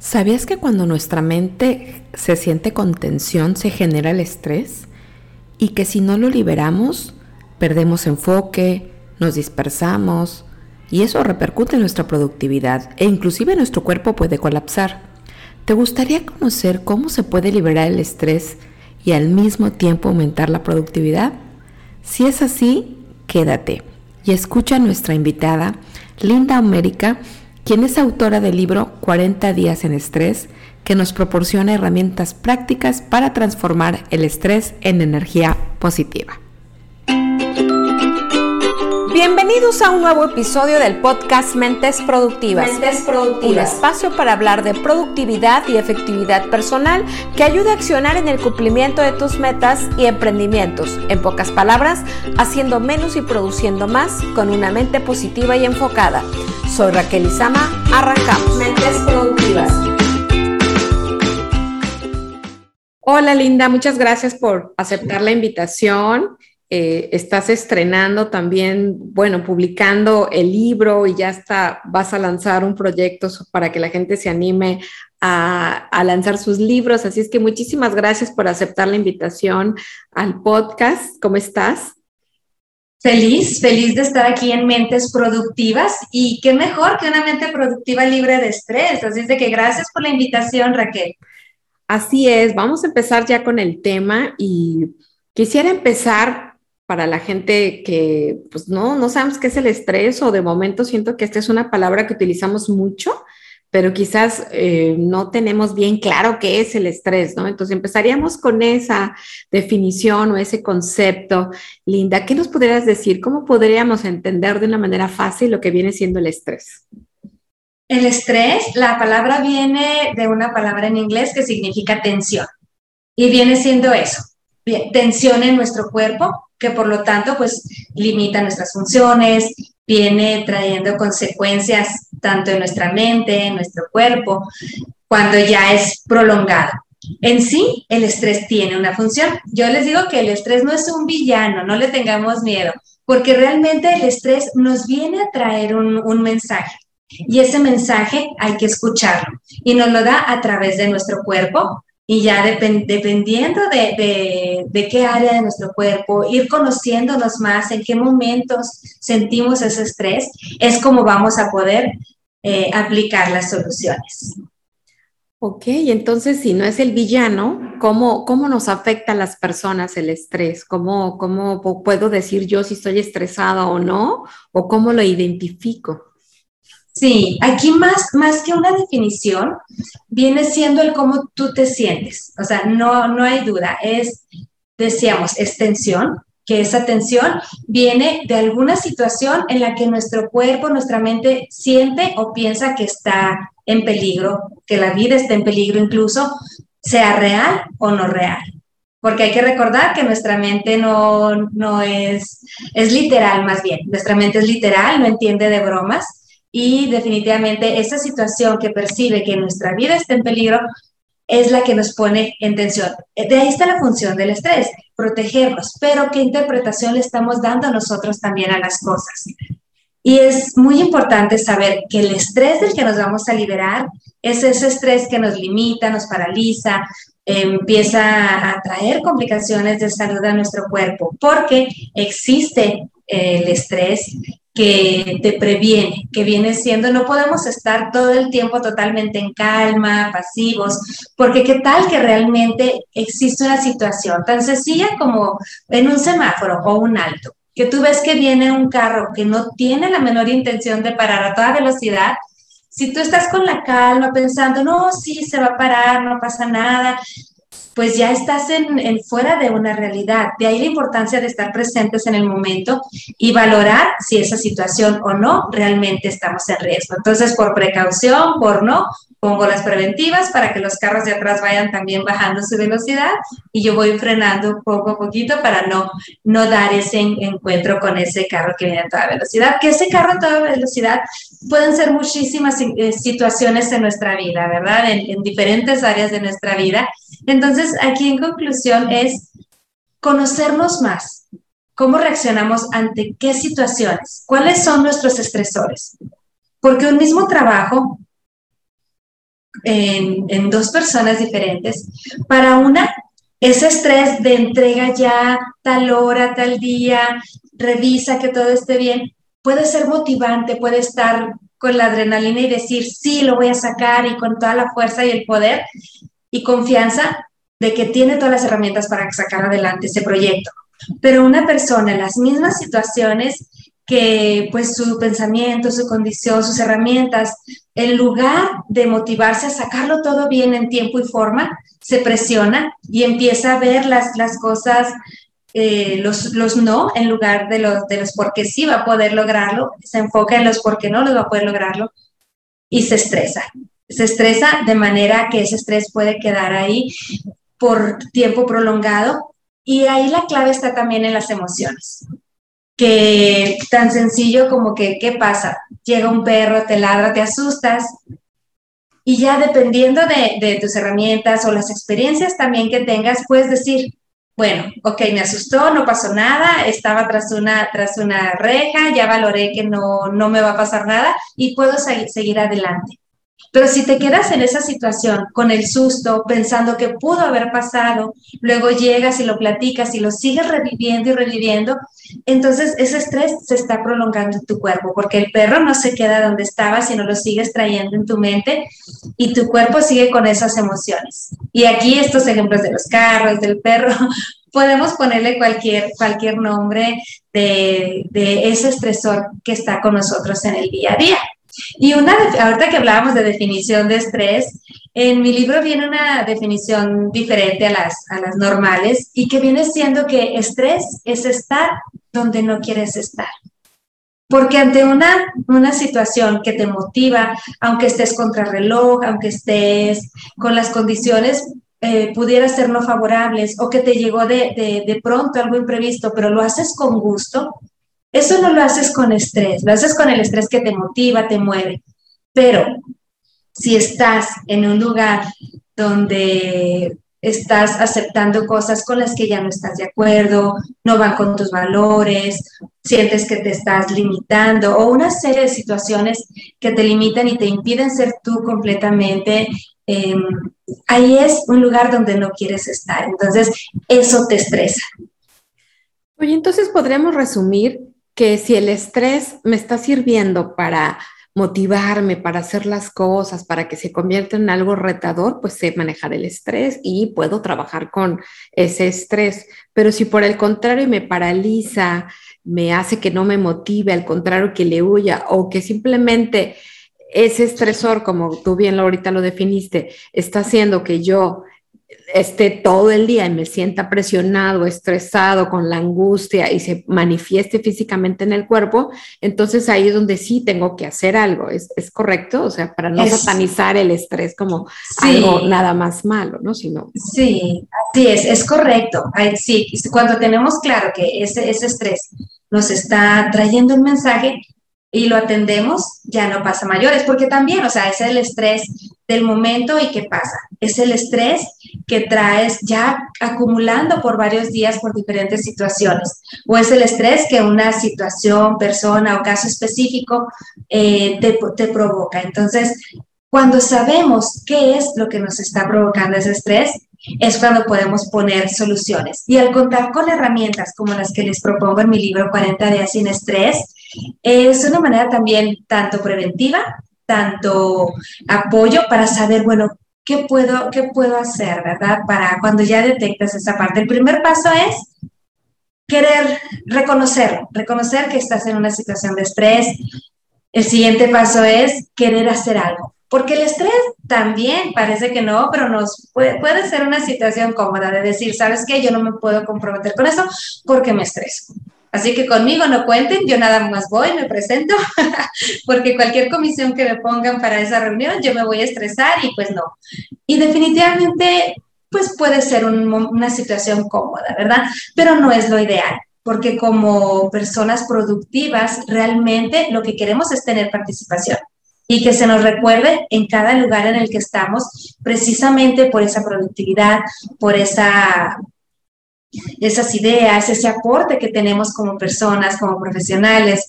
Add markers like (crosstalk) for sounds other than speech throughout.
¿Sabías que cuando nuestra mente se siente con tensión se genera el estrés? Y que si no lo liberamos, perdemos enfoque, nos dispersamos y eso repercute en nuestra productividad e inclusive nuestro cuerpo puede colapsar. ¿Te gustaría conocer cómo se puede liberar el estrés y al mismo tiempo aumentar la productividad? Si es así, quédate y escucha a nuestra invitada, Linda América, quien es autora del libro 40 días en estrés, que nos proporciona herramientas prácticas para transformar el estrés en energía positiva. Bienvenidos a un nuevo episodio del podcast Mentes Productivas. Mentes Productivas. Un espacio para hablar de productividad y efectividad personal que ayude a accionar en el cumplimiento de tus metas y emprendimientos. En pocas palabras, haciendo menos y produciendo más con una mente positiva y enfocada. Soy Raquel Izama. Arrancamos. Mentes Productivas. Hola Linda, muchas gracias por aceptar la invitación. Eh, estás estrenando también, bueno, publicando el libro y ya está, vas a lanzar un proyecto para que la gente se anime a, a, lanzar sus libros. Así es que muchísimas gracias por aceptar la invitación al podcast. ¿Cómo estás? Feliz, feliz de estar aquí en Mentes Productivas y qué mejor que una mente productiva libre de estrés. Así es de que gracias por la invitación, Raquel. Así es, vamos a empezar ya con el tema y quisiera empezar para la gente que pues no, no sabemos qué es el estrés o de momento siento que esta es una palabra que utilizamos mucho, pero quizás eh, no tenemos bien claro qué es el estrés, ¿no? Entonces empezaríamos con esa definición o ese concepto. Linda, ¿qué nos podrías decir? ¿Cómo podríamos entender de una manera fácil lo que viene siendo el estrés? El estrés, la palabra viene de una palabra en inglés que significa tensión y viene siendo eso, tensión en nuestro cuerpo, que por lo tanto pues limita nuestras funciones, viene trayendo consecuencias tanto en nuestra mente, en nuestro cuerpo, cuando ya es prolongado. En sí, el estrés tiene una función. Yo les digo que el estrés no es un villano, no le tengamos miedo, porque realmente el estrés nos viene a traer un, un mensaje. Y ese mensaje hay que escucharlo y nos lo da a través de nuestro cuerpo, y ya dependiendo de, de, qué área de nuestro cuerpo, ir conociéndonos más, en qué momentos sentimos ese estrés, es como vamos a poder eh, aplicar las soluciones. Ok, entonces si no es el villano, ¿cómo, cómo nos afecta a las personas el estrés? ¿Cómo, ¿Cómo puedo decir yo si estoy estresada o no? ¿O cómo lo identifico? Sí, aquí más, más que una definición, viene siendo el cómo tú te sientes. O sea, no, no hay duda, es, decíamos, es tensión, que esa tensión viene de alguna situación en la que nuestro cuerpo, nuestra mente siente o piensa que está en peligro, que la vida está en peligro incluso, sea real o no real. Porque hay que recordar que nuestra mente no, no es, es literal más bien, nuestra mente es literal, no entiende de bromas y definitivamente esa situación que percibe que nuestra vida está en peligro es la que nos pone en tensión. De ahí está la función del estrés, protegernos, pero qué interpretación le estamos dando nosotros también a las cosas. Y es muy importante saber que el estrés del que nos vamos a liberar es ese estrés que nos limita, nos paraliza, empieza a traer complicaciones de salud a nuestro cuerpo, porque existe el estrés que te previene, que viene siendo, no podemos estar todo el tiempo totalmente en calma, pasivos, porque qué tal que realmente existe una situación tan sencilla como en un semáforo o un alto, que tú ves que viene un carro que no tiene la menor intención de parar a toda velocidad, si tú estás con la calma pensando, no, sí, se va a parar, no pasa nada, pues ya estás en, fuera de una realidad. De ahí la importancia de estar presentes en el momento y valorar si esa situación o no realmente estamos en riesgo. Entonces, por precaución, por no, pongo las preventivas para que los carros de atrás vayan también bajando su velocidad y yo voy frenando poco a poquito para no, no dar ese encuentro con ese carro que viene a toda velocidad. Que ese carro a toda velocidad pueden ser muchísimas eh, situaciones en nuestra vida, ¿verdad? En, en diferentes áreas de nuestra vida. Entonces, aquí en conclusión es conocernos más. ¿Cómo reaccionamos ante qué situaciones? ¿Cuáles son nuestros estresores? Porque un mismo trabajo en, dos personas diferentes. Para una, ese estrés de entrega ya tal hora, tal día, revisa que todo esté bien, puede ser motivante, puede estar con la adrenalina y decir, sí, lo voy a sacar y con toda la fuerza y el poder y confianza de que tiene todas las herramientas para sacar adelante ese proyecto. Pero una persona en las mismas situaciones que pues su pensamiento, su condición, sus herramientas, en lugar de motivarse a sacarlo todo bien en tiempo y forma, se presiona y empieza a ver las, las cosas, eh, los, los no, en lugar de los, de los por qué sí va a poder lograrlo, se enfoca en los por qué no lo va a poder lograrlo y se estresa. Se estresa de manera que ese estrés puede quedar ahí por tiempo prolongado y ahí la clave está también en las emociones que tan sencillo como que, ¿qué pasa? Llega un perro, te ladra, te asustas, y ya dependiendo de, de, tus herramientas o las experiencias también que tengas, puedes decir, bueno, ok, me asustó, no pasó nada, estaba tras una, tras una reja, ya valoré que no, no me va a pasar nada y puedo seguir adelante. Pero si te quedas en esa situación con el susto, pensando que pudo haber pasado, luego llegas y lo platicas y lo sigues reviviendo y reviviendo, entonces ese estrés se está prolongando en tu cuerpo, porque el perro no se queda donde estaba, sino lo sigues trayendo en tu mente y tu cuerpo sigue con esas emociones. Y aquí estos ejemplos de los carros, del perro, (laughs) podemos ponerle cualquier, cualquier nombre de, de ese estresor que está con nosotros en el día a día. Y una, ahorita que hablábamos de definición de estrés, en mi libro viene una definición diferente a las, a las normales y que viene siendo que estrés es estar donde no quieres estar. Porque ante una, una situación que te motiva, aunque estés contra reloj, aunque estés con las condiciones eh, pudiera ser no favorables o que te llegó de, de, de, pronto algo imprevisto, pero lo haces con gusto, eso no lo haces con estrés, lo haces con el estrés que te motiva, te mueve. Pero si estás en un lugar donde estás aceptando cosas con las que ya no estás de acuerdo, no van con tus valores, sientes que te estás limitando o una serie de situaciones que te limitan y te impiden ser tú completamente, eh, ahí es un lugar donde no quieres estar. Entonces, eso te estresa. Oye, entonces podríamos resumir que si el estrés me está sirviendo para motivarme, para hacer las cosas, para que se convierta en algo retador, pues sé manejar el estrés y puedo trabajar con ese estrés. Pero si por el contrario me paraliza, me hace que no me motive, al contrario que le huya o que simplemente ese estresor, como tú bien ahorita lo definiste, está haciendo que yo esté todo el día y me sienta presionado, estresado, con la angustia y se manifieste físicamente en el cuerpo, entonces ahí es donde sí tengo que hacer algo. ¿Es, es correcto? O sea, para no satanizar el estrés como algo nada más malo, ¿no? Sino, sí, sí, es, es correcto. Sí, cuando tenemos claro que ese, ese estrés nos está trayendo un mensaje, y lo atendemos, ya no pasa mayores, porque también, o sea, es el estrés del momento y qué pasa. Es el estrés que traes ya acumulando por varios días por diferentes situaciones. O es el estrés que una situación, persona o caso específico eh, te, te provoca. Entonces, cuando sabemos qué es lo que nos está provocando ese estrés, es cuando podemos poner soluciones. Y al contar con herramientas como las que les propongo en mi libro 40 días sin estrés, es una manera también tanto preventiva, tanto apoyo para saber, bueno, ¿qué puedo, qué puedo hacer, verdad? Para cuando ya detectas esa parte. El primer paso es querer reconocerlo, reconocer que estás en una situación de estrés. El siguiente paso es querer hacer algo. Porque el estrés también parece que no, pero nos puede, puede ser una situación cómoda de decir, ¿sabes qué? Yo no me puedo comprometer con eso porque me estreso. Así que conmigo no cuenten, yo nada más voy, me presento, (laughs) porque cualquier comisión que me pongan para esa reunión, yo me voy a estresar y pues no. Y definitivamente, pues puede ser una situación cómoda, ¿verdad? Pero no es lo ideal, porque como personas productivas, realmente lo que queremos es tener participación y que se nos recuerde en cada lugar en el que estamos, precisamente por esa productividad, por esa esas ideas, ese aporte que tenemos como personas, como profesionales,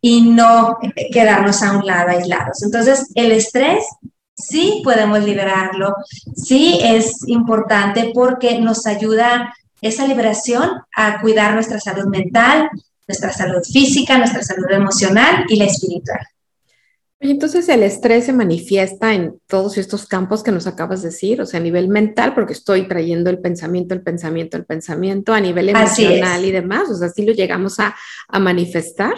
y no quedarnos a un lado aislados. Entonces, el estrés sí podemos liberarlo, sí es importante porque nos ayuda esa liberación a cuidar nuestra salud mental, nuestra salud física, nuestra salud emocional y la espiritual. Entonces el estrés se manifiesta en todos estos campos que nos acabas de decir, o sea, a nivel mental, porque estoy trayendo el pensamiento, el pensamiento, el pensamiento, a nivel emocional y demás, o sea, sí lo llegamos a, a manifestar.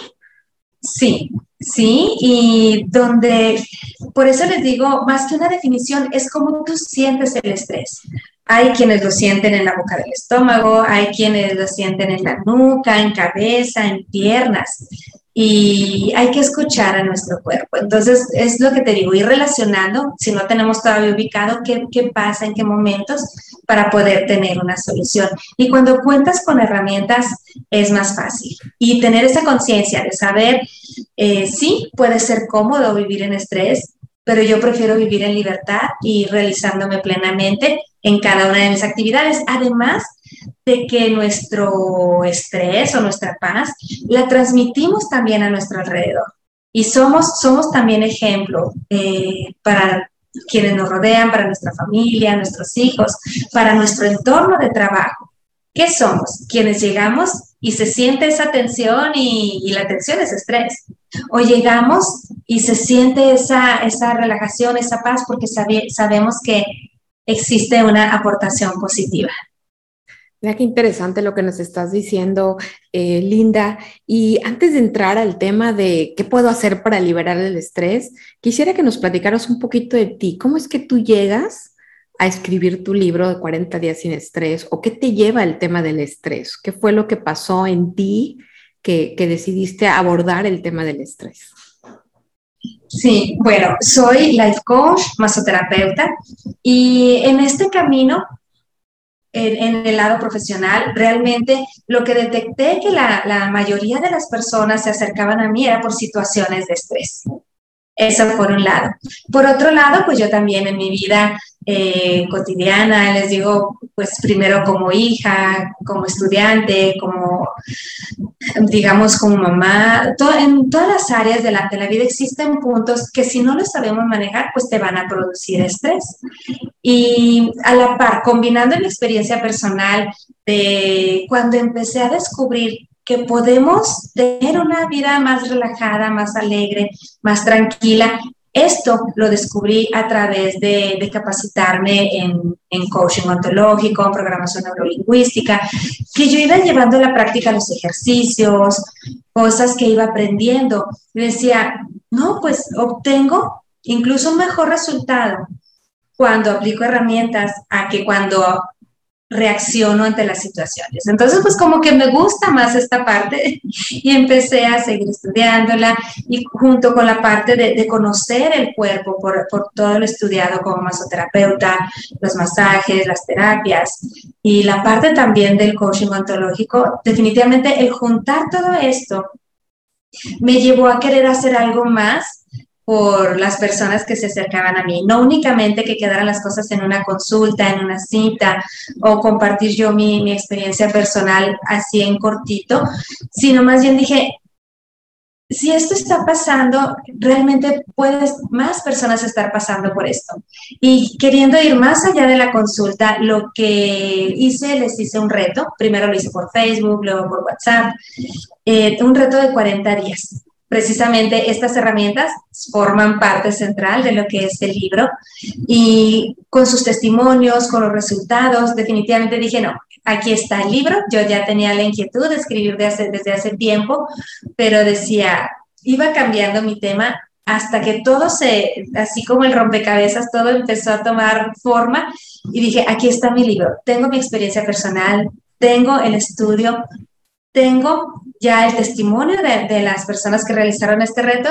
Sí, sí, y donde, por eso les digo, más que una definición, es como tú sientes el estrés. Hay quienes lo sienten en la boca del estómago, hay quienes lo sienten en la nuca, en cabeza, en piernas y hay que escuchar a nuestro cuerpo. Entonces, es lo que te digo, ir relacionando, si no tenemos todavía ubicado qué, qué pasa, en qué momentos, para poder tener una solución. Y cuando cuentas con herramientas, es más fácil. Y tener esa conciencia de saber, eh, sí, puede ser cómodo vivir en estrés, pero yo prefiero vivir en libertad y realizándome plenamente en cada una de mis actividades. Además, de que nuestro estrés o nuestra paz la transmitimos también a nuestro alrededor. Y somos, somos también ejemplo eh, para quienes nos rodean, para nuestra familia, nuestros hijos, para nuestro entorno de trabajo. ¿Qué somos? Quienes llegamos y se siente esa tensión y, la tensión es estrés. O llegamos y se siente esa, esa relajación, esa paz, porque sabemos que existe una aportación positiva. Mira qué interesante lo que nos estás diciendo, eh, Linda. Y antes de entrar al tema de qué puedo hacer para liberar el estrés, quisiera que nos platicaras un poquito de ti. ¿Cómo es que tú llegas a escribir tu libro de 40 días sin estrés? ¿O qué te lleva el tema del estrés? ¿Qué fue lo que pasó en ti que, que decidiste abordar el tema del estrés? Sí, bueno, soy life coach, masoterapeuta y en este camino en, el lado profesional, realmente lo que detecté que la, la mayoría de las personas se acercaban a mí era por situaciones de estrés. Eso por un lado. Por otro lado, pues yo también en mi vida eh, cotidiana, les digo, pues primero como hija, como estudiante, como, digamos, como mamá, en todas las áreas de la, de la vida existen puntos que si no los sabemos manejar, pues te van a producir estrés. Y a la par, combinando mi experiencia personal de cuando empecé a descubrir que podemos tener una vida más relajada, más alegre, más tranquila. Esto lo descubrí a través de, capacitarme en, coaching ontológico, programación neurolingüística, que yo iba llevando a la práctica los ejercicios, cosas que iba aprendiendo. decía, no, pues obtengo incluso mejor resultado cuando aplico herramientas a que cuando reacciono ante las situaciones. Entonces, pues como que me gusta más esta parte (laughs) y empecé a seguir estudiándola y junto con la parte de, conocer el cuerpo por, por, todo lo estudiado como masoterapeuta, los masajes, las terapias y la parte también del coaching ontológico, definitivamente el juntar todo esto me llevó a querer hacer algo más por las personas que se acercaban a mí. No únicamente que quedaran las cosas en una consulta, en una cita o compartir yo mi, mi experiencia personal así en cortito, sino más bien dije, si esto está pasando, realmente puedes más personas estar pasando por esto. Y queriendo ir más allá de la consulta, lo que hice, les hice un reto. Primero lo hice por Facebook, luego por WhatsApp. Eh, un reto de 40 días precisamente estas herramientas forman parte central de lo que es el libro. Y con sus testimonios, con los resultados, definitivamente dije, no, aquí está el libro, yo ya tenía la inquietud de escribir desde hace tiempo, pero decía, iba cambiando mi tema hasta que todo se, así como el rompecabezas, todo empezó a tomar forma y dije, aquí está mi libro, tengo mi experiencia personal, tengo el estudio, tengo ya el testimonio de, las personas que realizaron este reto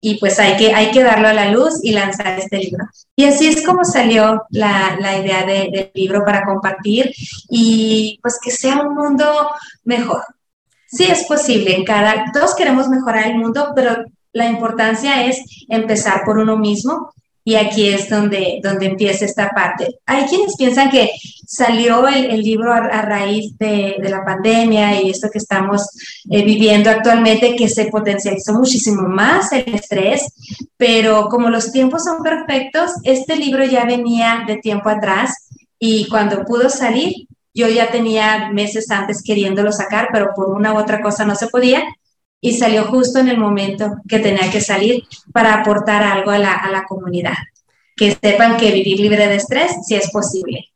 y pues hay que, hay que darlo a la luz y lanzar este libro. Y así es como salió la, la idea de, del libro para compartir y pues que sea un mundo mejor. Sí es posible, en cada, todos queremos mejorar el mundo, pero la importancia es empezar por uno mismo Y aquí es donde, donde empieza esta parte. Hay quienes piensan que salió el, libro a, raíz de, la pandemia y esto que estamos eh, viviendo actualmente, que se potencializó muchísimo más el estrés, pero como los tiempos son perfectos, este libro ya venía de tiempo atrás y cuando pudo salir, yo ya tenía meses antes queriéndolo sacar, pero por una u otra cosa no se podía y salió justo en el momento que tenía que salir para aportar algo a la, comunidad. Que sepan que vivir libre de estrés sí es posible.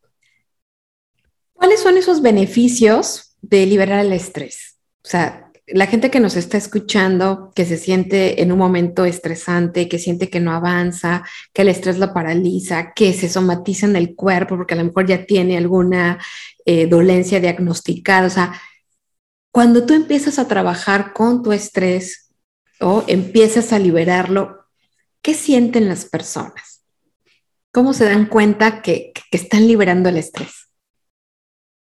¿Cuáles son esos beneficios de liberar el estrés? O sea, la gente que nos está escuchando, que se siente en un momento estresante, que siente que no avanza, que el estrés lo paraliza, que se somatiza en el cuerpo porque a lo mejor ya tiene alguna eh, dolencia diagnosticada, o sea, cuando tú empiezas a trabajar con tu estrés o empiezas a liberarlo, ¿qué sienten las personas? ¿Cómo se dan cuenta que, están liberando el estrés?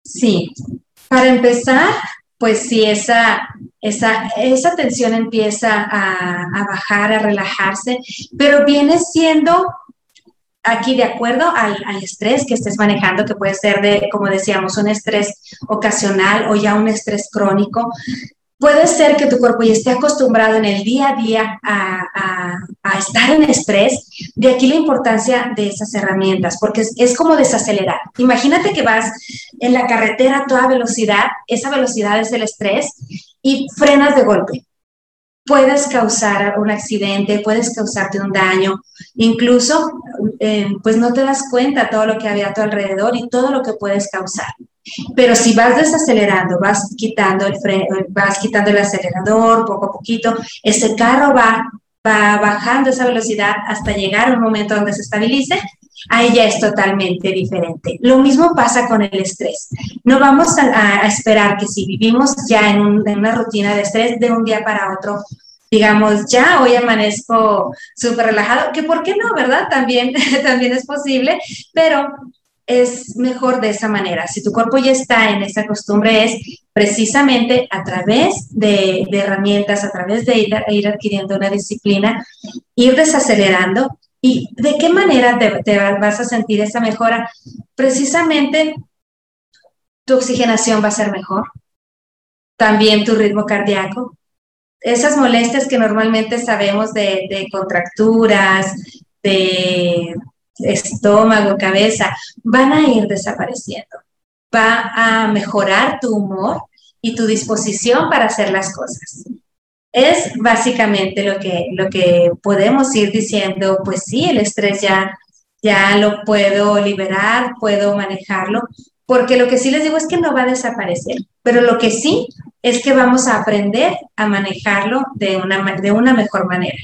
Sí, para empezar, pues sí, esa, esa, esa tensión empieza a, a, bajar, a relajarse, pero viene siendo aquí de acuerdo al, estrés que estés manejando, que puede ser de, como decíamos, un estrés ocasional o ya un estrés crónico, puede ser que tu cuerpo ya esté acostumbrado en el día a día a, estar en estrés. De aquí la importancia de esas herramientas, porque es, es, como desacelerar. Imagínate que vas en la carretera a toda velocidad, esa velocidad es el estrés, y frenas de golpe puedes causar un accidente, puedes causarte un daño, incluso eh, pues no te das cuenta todo lo que había a tu alrededor y todo lo que puedes causar. Pero si vas desacelerando, vas quitando el freno, vas quitando el acelerador poco a poquito, ese carro va, va bajando esa velocidad hasta llegar a un momento donde se estabilice ahí ya es totalmente diferente. Lo mismo pasa con el estrés. No vamos a, esperar que si vivimos ya en, una rutina de estrés de un día para otro, digamos, ya hoy amanezco súper relajado, que por qué no, ¿verdad? También, (laughs) también es posible, pero es mejor de esa manera. Si tu cuerpo ya está en esa costumbre, es precisamente a través de, herramientas, a través de ir adquiriendo una disciplina, ir desacelerando ¿Y de qué manera te, vas a sentir esa mejora? Precisamente tu oxigenación va a ser mejor, también tu ritmo cardíaco. Esas molestias que normalmente sabemos de, de contracturas, de estómago, cabeza, van a ir desapareciendo. Va a mejorar tu humor y tu disposición para hacer las cosas. Es básicamente lo que, lo que podemos ir diciendo, pues sí, el estrés ya, ya lo puedo liberar, puedo manejarlo, porque lo que sí les digo es que no va a desaparecer, pero lo que sí es que vamos a aprender a manejarlo de una, de una mejor manera.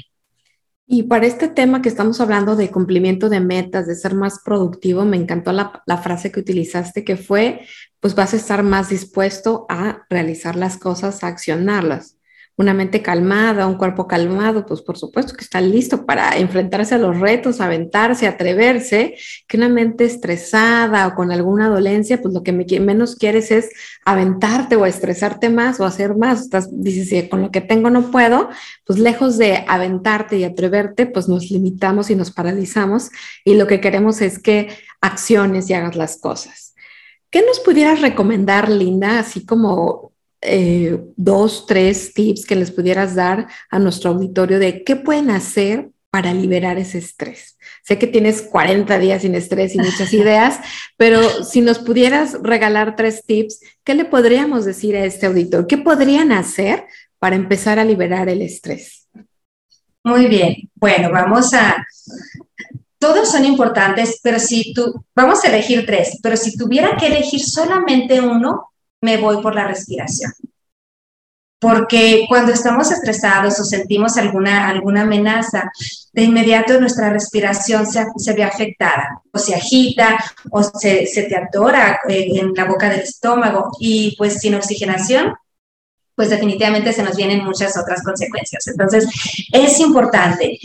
Y para este tema que estamos hablando de cumplimiento de metas, de ser más productivo, me encantó la, la, frase que utilizaste, que fue, pues vas a estar más dispuesto a realizar las cosas, a accionarlas una mente calmada, un cuerpo calmado, pues por supuesto que está listo para enfrentarse a los retos, aventarse, atreverse, que una mente estresada o con alguna dolencia, pues lo que menos quieres es aventarte o estresarte más o hacer más. Estás, dices, si con lo que tengo no puedo, pues lejos de aventarte y atreverte, pues nos limitamos y nos paralizamos y lo que queremos es que acciones y hagas las cosas. ¿Qué nos pudieras recomendar, Linda, así como eh, dos, tres tips que les pudieras dar a nuestro auditorio de qué pueden hacer para liberar ese estrés. Sé que tienes 40 días sin estrés y muchas (laughs) ideas, pero si nos pudieras regalar tres tips, ¿qué le podríamos decir a este auditor? ¿Qué podrían hacer para empezar a liberar el estrés? Muy bien, bueno, vamos a... Todos son importantes, pero si tú, vamos a elegir tres, pero si tuviera que elegir solamente uno, me voy por la respiración. Porque cuando estamos estresados o sentimos alguna, alguna amenaza, de inmediato nuestra respiración se, se ve afectada, o se agita, o se, se te atora eh, en la boca del estómago, y pues sin oxigenación, pues definitivamente se nos vienen muchas otras consecuencias. Entonces, es importante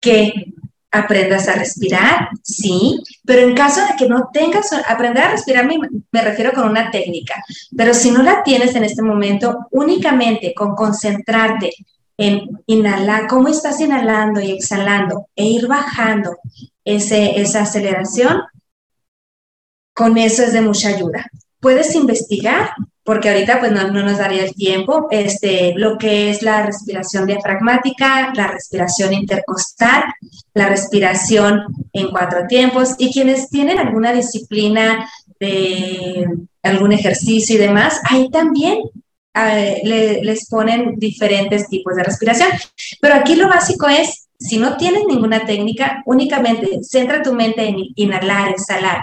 que aprendas a respirar, sí, pero en caso de que no tengas, aprender a respirar me, me, refiero con una técnica, pero si no la tienes en este momento, únicamente con concentrarte en inhalar, cómo estás inhalando y exhalando e ir bajando ese, esa aceleración, con eso es de mucha ayuda. Puedes investigar, porque ahorita pues no, nos daría el tiempo, este, lo que es la respiración diafragmática, la respiración intercostal, la respiración en cuatro tiempos y quienes tienen alguna disciplina de algún ejercicio y demás, ahí también eh, les ponen diferentes tipos de respiración. Pero aquí lo básico es, si no tienes ninguna técnica, únicamente centra tu mente en inhalar, exhalar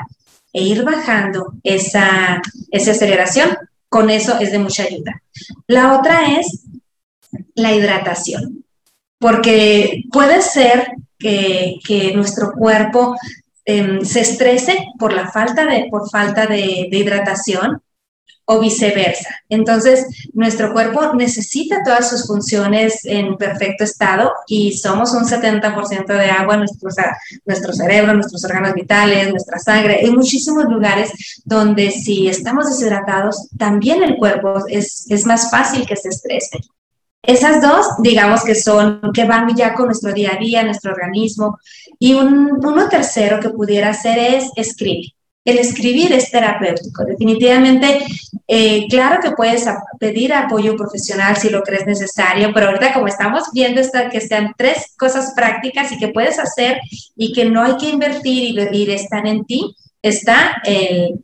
e ir bajando esa, esa aceleración. Con eso es de mucha ayuda. La otra es la hidratación, porque puede ser que, nuestro cuerpo em, se estrese por la falta de, por falta de, de hidratación o viceversa. Entonces, nuestro cuerpo necesita todas sus funciones en perfecto estado y somos un 70% de agua, nuestro, nuestro cerebro, nuestros órganos vitales, nuestra sangre. Hay muchísimos lugares donde si estamos deshidratados, también el cuerpo es, es más fácil que se estrese. Esas dos, digamos que son, que van ya con nuestro día a día, nuestro organismo. Y un, uno tercero que pudiera hacer es escribir el escribir es terapéutico. Definitivamente, eh, claro que puedes pedir apoyo profesional si lo crees necesario, pero ahorita como estamos viendo esta, que sean tres cosas prácticas y que puedes hacer y que no hay que invertir y, y están en ti, está el,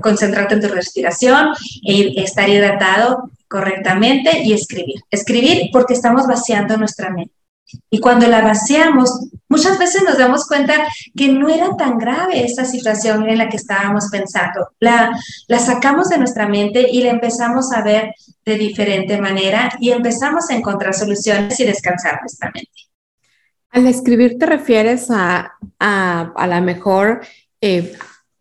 concentrarte en tu respiración, e estar hidratado correctamente y escribir. Escribir porque estamos vaciando nuestra mente. Y cuando la vaciamos, muchas veces nos damos cuenta que no era tan grave esa situación en la que estábamos pensando. La, la sacamos de nuestra mente y la empezamos a ver de diferente manera y empezamos a encontrar soluciones y descansar nuestra mente. Al escribir te refieres a, a, a la mejor eh,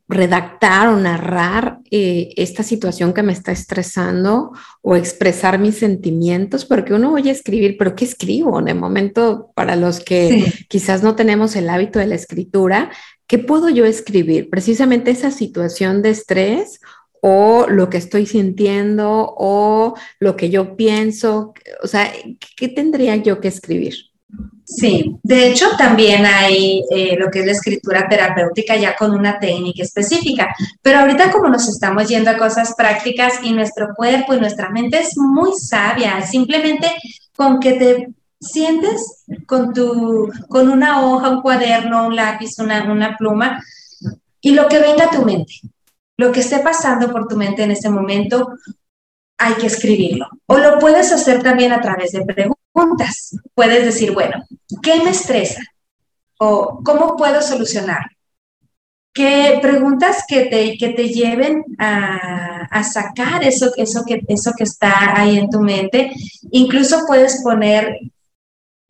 redactar o narrar eh, esta situación que me está estresando o expresar mis sentimientos, porque uno oye escribir, pero ¿qué escribo? De momento, para los que quizás no tenemos el hábito de la escritura, ¿qué puedo yo escribir? Precisamente esa situación de estrés o lo que estoy sintiendo o lo que yo pienso, o sea, ¿qué tendría yo que escribir? Sí, de hecho también hay eh, lo que es la escritura terapéutica ya con una técnica específica, pero ahorita como nos estamos yendo a cosas prácticas y nuestro cuerpo y nuestra mente es muy sabia, simplemente con que te sientes con tu, con una hoja, un cuaderno, un lápiz, una, una pluma y lo que venga a tu mente, lo que esté pasando por tu mente en ese momento, hay que escribirlo. O lo puedes hacer también a través de preguntas. Puedes decir, bueno, ¿qué me estresa? ¿O cómo puedo solucionar? ¿Qué preguntas que te, que te lleven a, sacar eso, eso, que, eso que está ahí en tu mente? Incluso puedes poner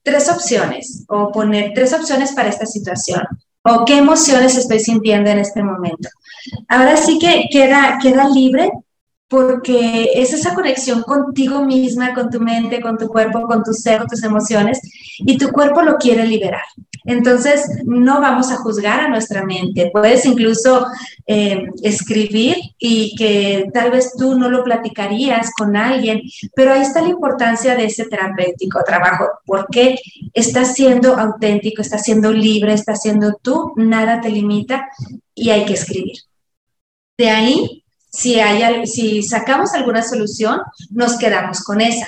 tres opciones o poner tres opciones para esta situación o qué emociones estoy sintiendo en este momento. Ahora sí que queda, queda libre porque es esa conexión contigo misma, con tu mente, con tu cuerpo, con tu ser, con tus emociones, y tu cuerpo lo quiere liberar. Entonces, no vamos a juzgar a nuestra mente. Puedes incluso eh, escribir y que tal vez tú no lo platicarías con alguien, pero ahí está la importancia de ese terapéutico trabajo, porque estás siendo auténtico, estás siendo libre, estás siendo tú, nada te limita y hay que escribir. De ahí si, hay, si sacamos alguna solución, nos quedamos con esa.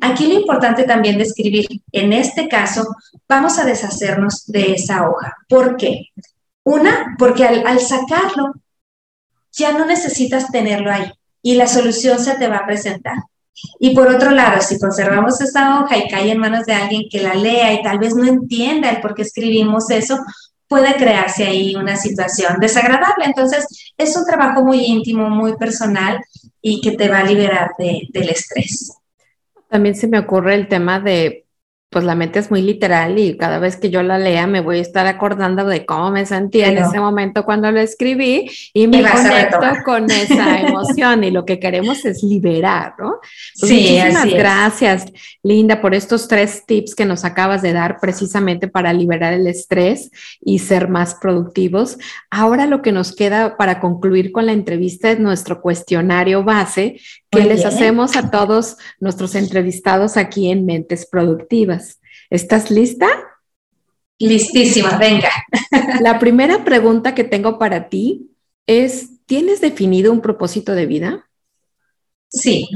Aquí lo importante también de escribir, en este caso, vamos a deshacernos de esa hoja. ¿Por qué? Una, porque al, al sacarlo, ya no necesitas tenerlo ahí y la solución se te va a presentar. Y por otro lado, si conservamos esa hoja y cae en manos de alguien que la lea y tal vez no entienda el por qué escribimos eso, puede crearse ahí una situación desagradable. Entonces, es un trabajo muy íntimo, muy personal y que te va a liberar del estrés. También se me ocurre el tema de pues la mente es muy literal y cada vez que yo la lea me voy a estar acordando de cómo me sentía en ese momento cuando lo escribí y me conecto con esa (laughs) emoción y lo que queremos es liberar, ¿no? Pues sí, muchísimas gracias, Linda, por estos tres tips que nos acabas de dar precisamente para liberar el estrés y ser más productivos. Ahora lo que nos queda para concluir con la entrevista es nuestro cuestionario base que les hacemos a todos nuestros entrevistados aquí en Mentes Productivas. ¿Estás lista? Listísima, venga. (laughs) La primera pregunta que tengo para ti es, ¿tienes definido un propósito de vida? Sí,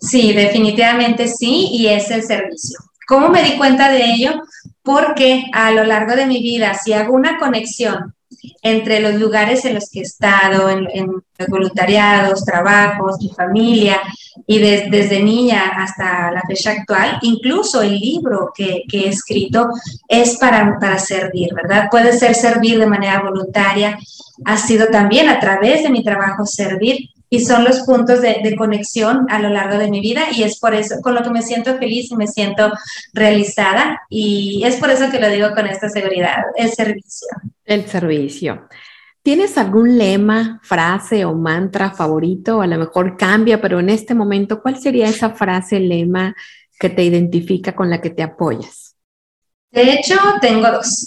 sí, definitivamente sí, y es el servicio. ¿Cómo me di cuenta de ello? Porque a lo largo de mi vida, si hago una conexión entre los lugares en los que he estado, en, los voluntariados, trabajos, mi familia, y desde niña hasta la fecha actual, incluso el libro que, he escrito es para, para servir, ¿verdad? Puede ser servir de manera voluntaria, ha sido también a través de mi trabajo servir, y son los puntos de, de, conexión a lo largo de mi vida y es por eso con lo que me siento feliz y me siento realizada y es por eso que lo digo con esta seguridad, el servicio. El servicio. ¿Tienes algún lema, frase o mantra favorito? A lo mejor cambia, pero en este momento, ¿cuál sería esa frase, lema que te identifica con la que te apoyas? De hecho, tengo dos.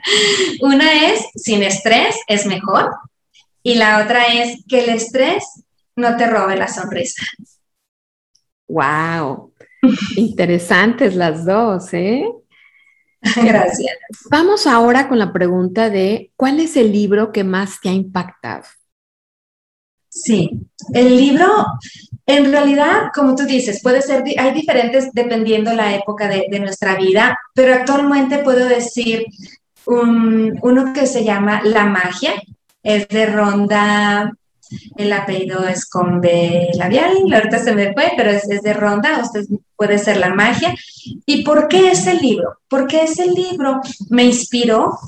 (laughs) Una es, sin estrés es mejor. Y la otra es que el estrés no te robe la sonrisa. Wow, interesantes las dos, ¿eh? (laughs) Gracias. Vamos ahora con la pregunta de ¿cuál es el libro que más te ha impactado? Sí, el libro, en realidad, como tú dices, puede ser, hay diferentes dependiendo la época de, nuestra vida, pero actualmente puedo decir uno que se llama La magia, es de Ronda, el apellido es con B labial, ahorita se me fue, pero es, de Ronda, usted puede ser la magia. ¿Y por qué ese libro? Porque ese libro me inspiró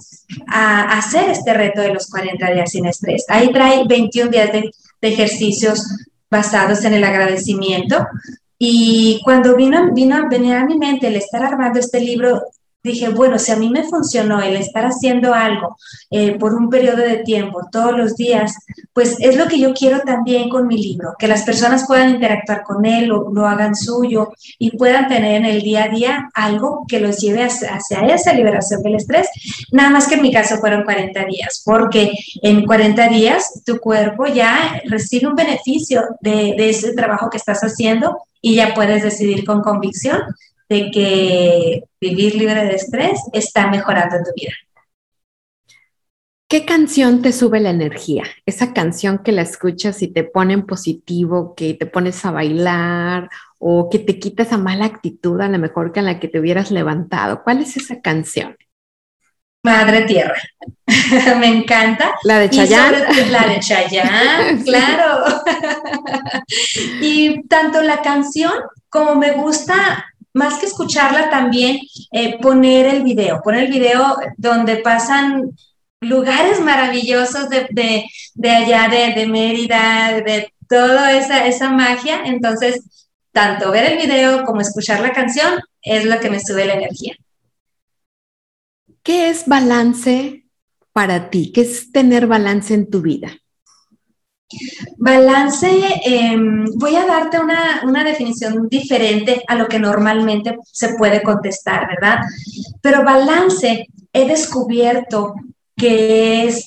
a hacer este reto de los 40 días sin estrés. Ahí trae 21 días de, de ejercicios basados en el agradecimiento. Y cuando vino, vino, venía a mi mente el estar armando este libro, dije, bueno, si a mí me funcionó el estar haciendo algo eh, por un periodo de tiempo, todos los días, pues es lo que yo quiero también con mi libro, que las personas puedan interactuar con él, lo, lo hagan suyo y puedan tener en el día a día algo que los lleve hacia, esa liberación del estrés. Nada más que en mi caso fueron 40 días, porque en 40 días tu cuerpo ya recibe un beneficio de, de ese trabajo que estás haciendo y ya puedes decidir con convicción de que vivir libre de estrés está mejorando tu vida. ¿Qué canción te sube la energía? Esa canción que la escuchas y te pone en positivo, que te pones a bailar o que te quita esa mala actitud a lo mejor que en la que te hubieras levantado. ¿Cuál es esa canción? Madre Tierra. (laughs) Me encanta. La de Chayanne. La de Chayanne, (laughs) claro. (laughs) y tanto la canción como me gusta más que escucharla también, eh, poner el video, poner el video donde pasan lugares maravillosos de, allá, de, de, Mérida, de toda esa, esa magia. Entonces, tanto ver el video como escuchar la canción es lo que me sube la energía. ¿Qué es balance para ti? ¿Qué es tener balance en tu vida? Balance, em, voy a darte una, una, definición diferente a lo que normalmente se puede contestar, ¿verdad? Pero balance he descubierto que es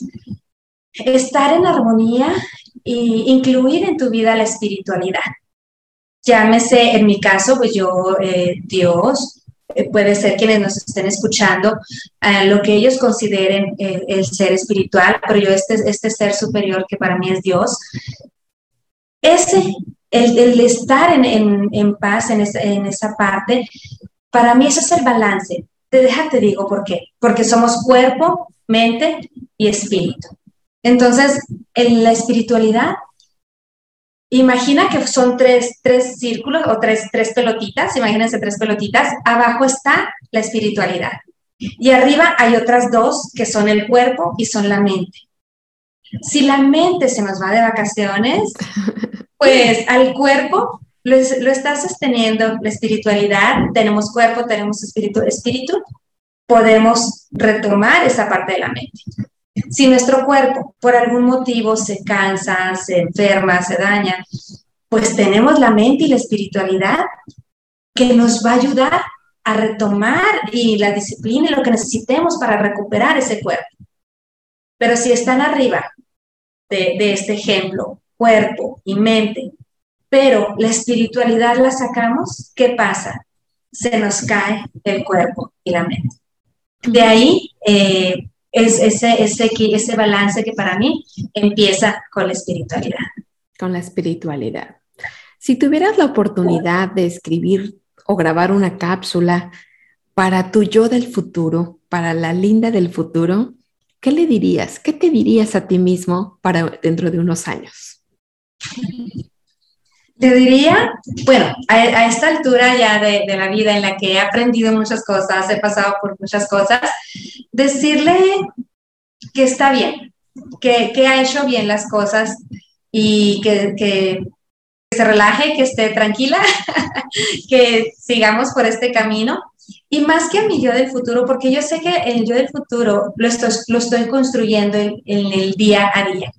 estar en armonía e incluir en tu vida la espiritualidad. Llámese, en mi caso, pues yo, eh, Dios, eh, puede ser quienes nos estén escuchando, lo que ellos consideren eh, el ser espiritual, pero yo este, este ser superior que para mí es Dios, ese, el, estar en, paz en esa, parte, para mí eso es el balance. Te deja, te digo por qué. Porque somos cuerpo, mente y espíritu. Entonces, en la espiritualidad Imagina que son tres, tres círculos o tres, tres pelotitas, imagínense tres pelotitas. Abajo está la espiritualidad. Y arriba hay otras dos que son el cuerpo y son la mente. Si la mente se nos va de vacaciones, (laughs) pues al cuerpo lo, lo está sosteniendo la espiritualidad. Tenemos cuerpo, tenemos espíritu, espíritu. Podemos retomar esa parte de la mente. Si nuestro cuerpo por algún motivo se cansa, se enferma, se daña, pues tenemos la mente y la espiritualidad que nos va a ayudar a retomar y la disciplina y lo que necesitemos para recuperar ese cuerpo. Pero si están arriba de, este ejemplo, cuerpo y mente, pero la espiritualidad la sacamos, ¿qué pasa? Se nos cae el cuerpo y la mente. De ahí eh, es ese, ese, ese balance que para mí empieza con la espiritualidad. Con la espiritualidad. Si tuvieras la oportunidad de escribir o grabar una cápsula para tu yo del futuro, para la linda del futuro, ¿qué le dirías? ¿Qué te dirías a ti mismo para dentro de unos años? (laughs) Te diría, bueno, a, esta altura ya de, la vida en la que he aprendido muchas cosas, he pasado por muchas cosas, decirle que está bien, que, ha hecho bien las cosas y que, que se relaje, que esté tranquila, (laughs) que sigamos por este camino. Y más que a mi yo del futuro, porque yo sé que el yo del futuro lo estoy, lo estoy construyendo en el día a día.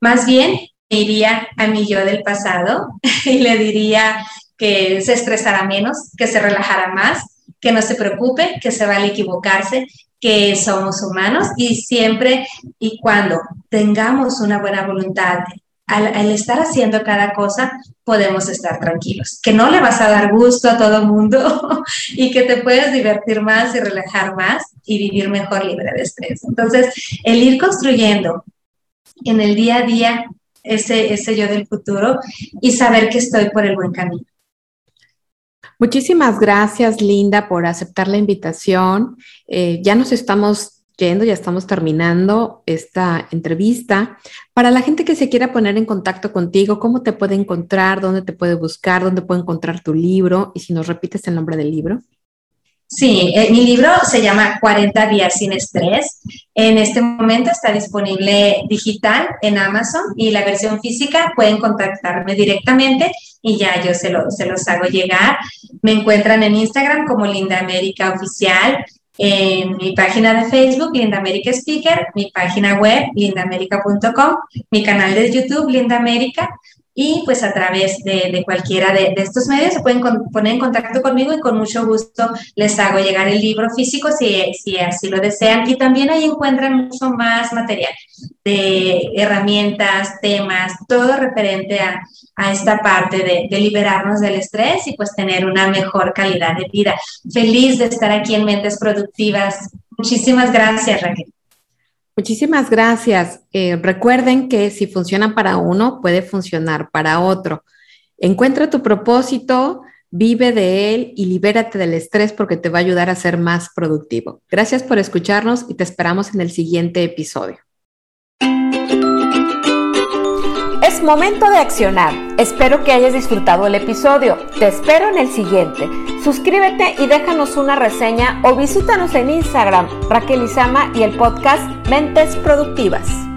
Más bien iría a mi yo del pasado (laughs) y le diría que se estresara menos, que se relajara más, que no se preocupe, que se vale equivocarse, que somos humanos y siempre y cuando tengamos una buena voluntad al, estar haciendo cada cosa, podemos estar tranquilos, que no le vas a dar gusto a todo mundo (laughs) y que te puedes divertir más y relajar más y vivir mejor libre de estrés. Entonces, el ir construyendo en el día a día ese, ese yo del futuro y saber que estoy por el buen camino. Muchísimas gracias, Linda, por aceptar la invitación. Eh, ya nos estamos yendo, ya estamos terminando esta entrevista. Para la gente que se quiera poner en contacto contigo, ¿cómo te puede encontrar? ¿Dónde te puede buscar? ¿Dónde puede encontrar tu libro? Y si nos repites el nombre del libro. Sí, eh, mi libro se llama 40 días sin estrés. En este momento está disponible digital en Amazon y la versión física pueden contactarme directamente y ya yo se, se los hago llegar. Me encuentran en Instagram como Linda América Oficial, en mi página de Facebook, Linda América Speaker, mi página web, lindamerica.com, mi canal de YouTube, Linda América y pues a través de, cualquiera de, estos medios se pueden poner en contacto conmigo y con mucho gusto les hago llegar el libro físico si, si así lo desean. Y también ahí encuentran mucho más material de herramientas, temas, todo referente a, a esta parte de, liberarnos del estrés y pues tener una mejor calidad de vida. Feliz de estar aquí en Mentes Productivas. Muchísimas gracias, Raquel. Muchísimas gracias. Eh, recuerden que si funciona para uno, puede funcionar para otro. Encuentra tu propósito, vive de él y libérate del estrés porque te va a ayudar a ser más productivo. Gracias por escucharnos y te esperamos en el siguiente episodio. Es momento de accionar. Espero que hayas disfrutado el episodio. Te espero en el siguiente. Suscríbete y déjanos una reseña o visítanos en Instagram, Raquel Izama y el podcast Mentes Productivas.